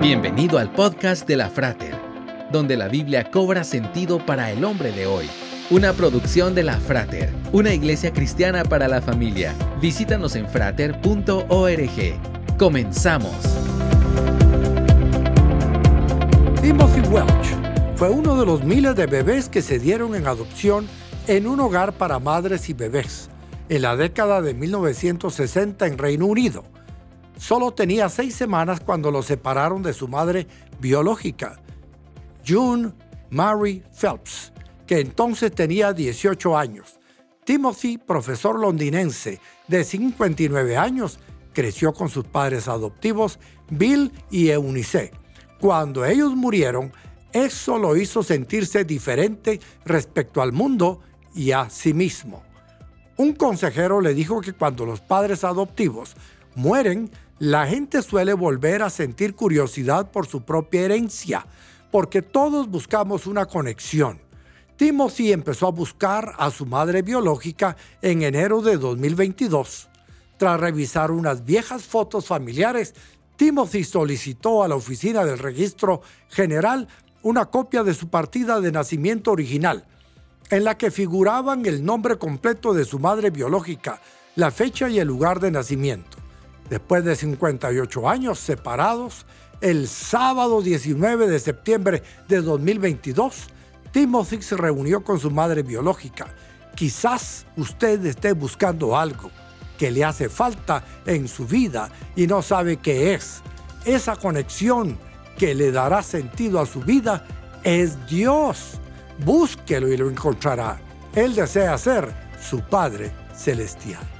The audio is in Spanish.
Bienvenido al podcast de la Frater, donde la Biblia cobra sentido para el hombre de hoy. Una producción de la Frater, una iglesia cristiana para la familia. Visítanos en frater.org. Comenzamos. Timothy Welch fue uno de los miles de bebés que se dieron en adopción en un hogar para madres y bebés en la década de 1960 en Reino Unido Solo tenía seis semanas cuando lo separaron de su madre biológica, June Mary Phelps, que entonces tenía 18 años. Timothy, profesor londinense de 59 años, creció con sus padres adoptivos Bill y Eunice. Cuando ellos murieron, eso lo hizo sentirse diferente respecto al mundo y a sí mismo. Un consejero le dijo que cuando los padres adoptivos mueren, la gente suele volver a sentir curiosidad por su propia herencia, porque todos buscamos una conexión. Timothy empezó a buscar a su madre biológica en enero de 2022. Tras revisar unas viejas fotos familiares, Timothy solicitó a la oficina del registro general una copia de su partida de nacimiento original, en la que figuraban el nombre completo de su madre biológica, la fecha y el lugar de nacimiento. Después de 58 años separados, el sábado 19 de septiembre de 2022, Timothy se reunió con su madre biológica. Quizás usted esté buscando algo que le hace falta en su vida y no sabe qué es. Esa conexión que le dará sentido a su vida es Dios. Búsquelo y lo encontrará. Él desea ser su Padre Celestial.